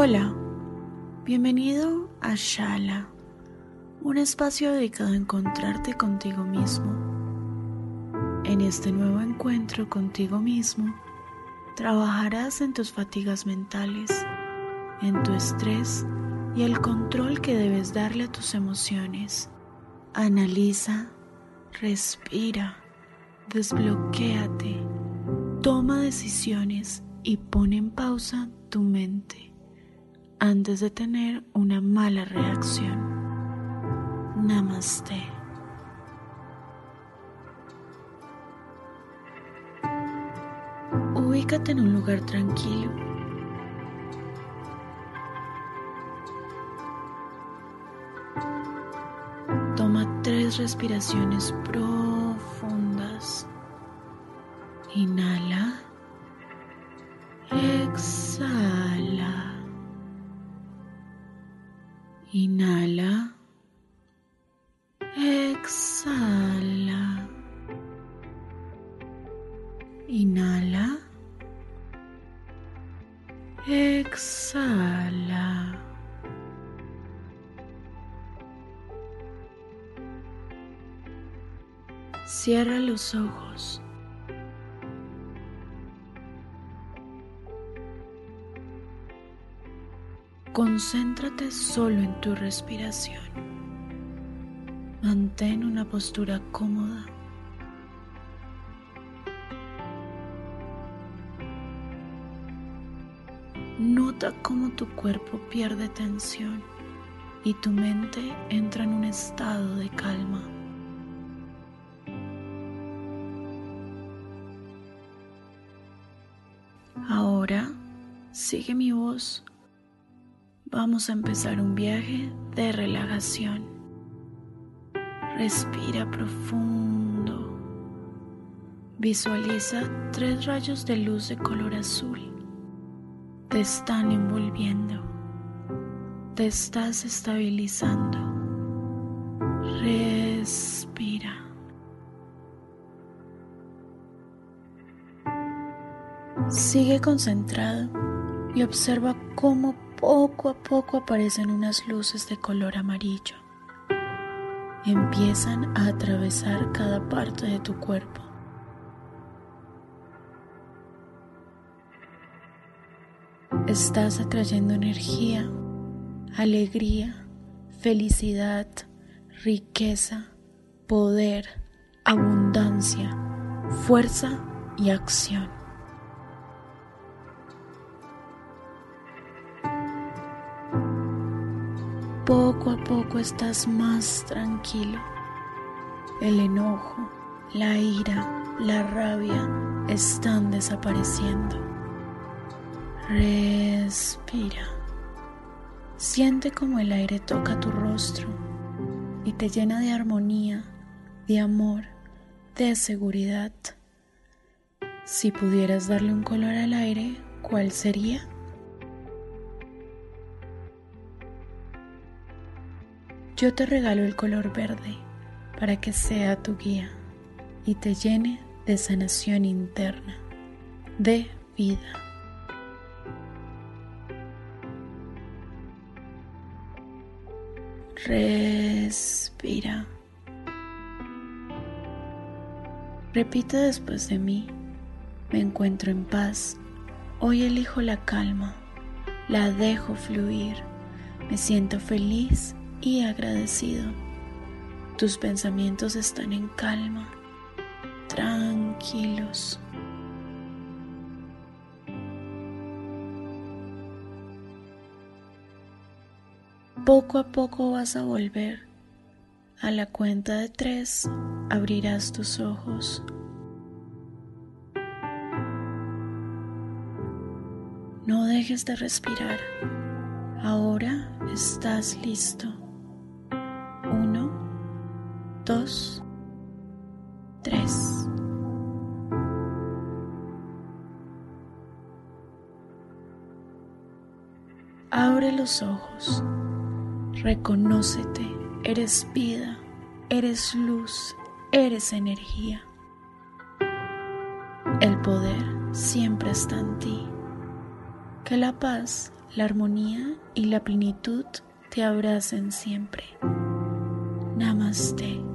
Hola, bienvenido a Shala, un espacio dedicado a encontrarte contigo mismo. En este nuevo encuentro contigo mismo, trabajarás en tus fatigas mentales, en tu estrés y el control que debes darle a tus emociones. Analiza, respira, desbloquéate, toma decisiones y pon en pausa tu mente antes de tener una mala reacción. Namaste. Ubícate en un lugar tranquilo. Toma tres respiraciones profundas. Inhala. Exhala. Inhala. Exhala. Cierra los ojos. Concéntrate solo en tu respiración. Mantén una postura cómoda. Nota cómo tu cuerpo pierde tensión y tu mente entra en un estado de calma. Ahora sigue mi voz Vamos a empezar un viaje de relajación. Respira profundo. Visualiza tres rayos de luz de color azul. Te están envolviendo. Te estás estabilizando. Respira. Sigue concentrado y observa cómo poco a poco aparecen unas luces de color amarillo. Empiezan a atravesar cada parte de tu cuerpo. Estás atrayendo energía, alegría, felicidad, riqueza, poder, abundancia, fuerza y acción. Poco a poco estás más tranquilo. El enojo, la ira, la rabia están desapareciendo. Respira. Siente como el aire toca tu rostro y te llena de armonía, de amor, de seguridad. Si pudieras darle un color al aire, ¿cuál sería? Yo te regalo el color verde para que sea tu guía y te llene de sanación interna, de vida. Respira. Repite después de mí. Me encuentro en paz, Hoy elijo la calma, la dejo fluir, me siento feliz y agradecido. Tus pensamientos están en calma, tranquilos. Poco a poco vas a volver. A la cuenta de tres abrirás tus ojos. No dejes de respirar. Ahora estás listo. Dos, tres. Abre los ojos. Reconócete. Eres vida. Eres luz. Eres energía. El poder siempre está en ti. Que la paz, la armonía y la plenitud te abracen siempre. Namaste.